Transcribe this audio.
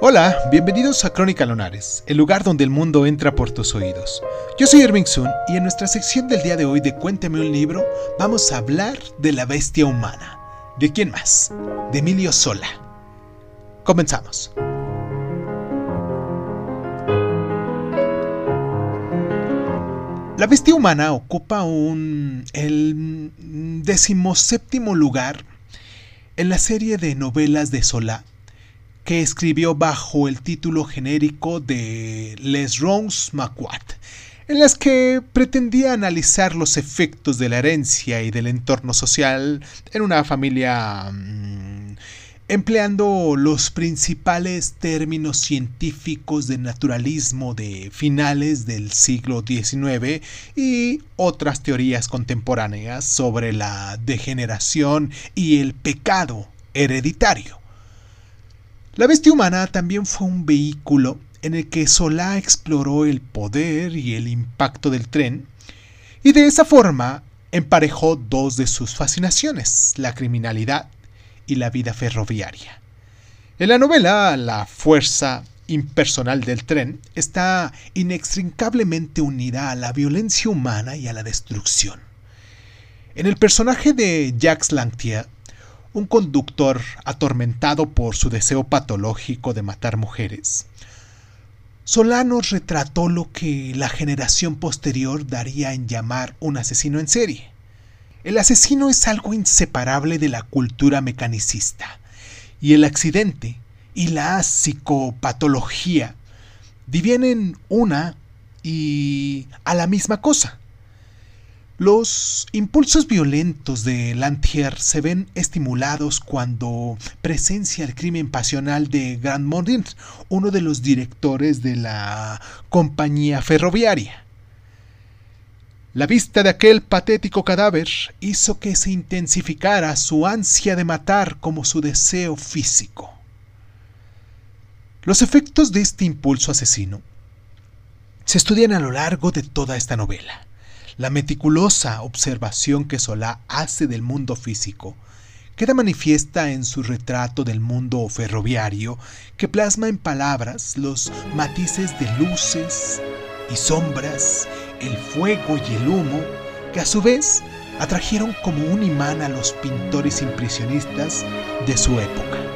Hola, bienvenidos a Crónica Lunares, el lugar donde el mundo entra por tus oídos. Yo soy Irving Sun y en nuestra sección del día de hoy de Cuéntame un libro vamos a hablar de la bestia humana. ¿De quién más? De Emilio Sola. Comenzamos. La bestia humana ocupa un, el decimoséptimo lugar en la serie de novelas de Solá que escribió bajo el título genérico de Les Rongs Maquat, en las que pretendía analizar los efectos de la herencia y del entorno social en una familia mm, empleando los principales términos científicos de naturalismo de finales del siglo XIX y otras teorías contemporáneas sobre la degeneración y el pecado hereditario. La bestia humana también fue un vehículo en el que Solá exploró el poder y el impacto del tren, y de esa forma emparejó dos de sus fascinaciones, la criminalidad y la vida ferroviaria. En la novela, la fuerza impersonal del tren está inextricablemente unida a la violencia humana y a la destrucción. En el personaje de Jacques Lantier, un conductor atormentado por su deseo patológico de matar mujeres, Solano retrató lo que la generación posterior daría en llamar un asesino en serie. El asesino es algo inseparable de la cultura mecanicista, y el accidente y la psicopatología divienen una y a la misma cosa. Los impulsos violentos de Lantier se ven estimulados cuando presencia el crimen pasional de Grand Mondin, uno de los directores de la compañía ferroviaria. La vista de aquel patético cadáver hizo que se intensificara su ansia de matar como su deseo físico. Los efectos de este impulso asesino se estudian a lo largo de toda esta novela. La meticulosa observación que Solá hace del mundo físico queda manifiesta en su retrato del mundo ferroviario que plasma en palabras los matices de luces y sombras el fuego y el humo, que a su vez atrajeron como un imán a los pintores impresionistas de su época.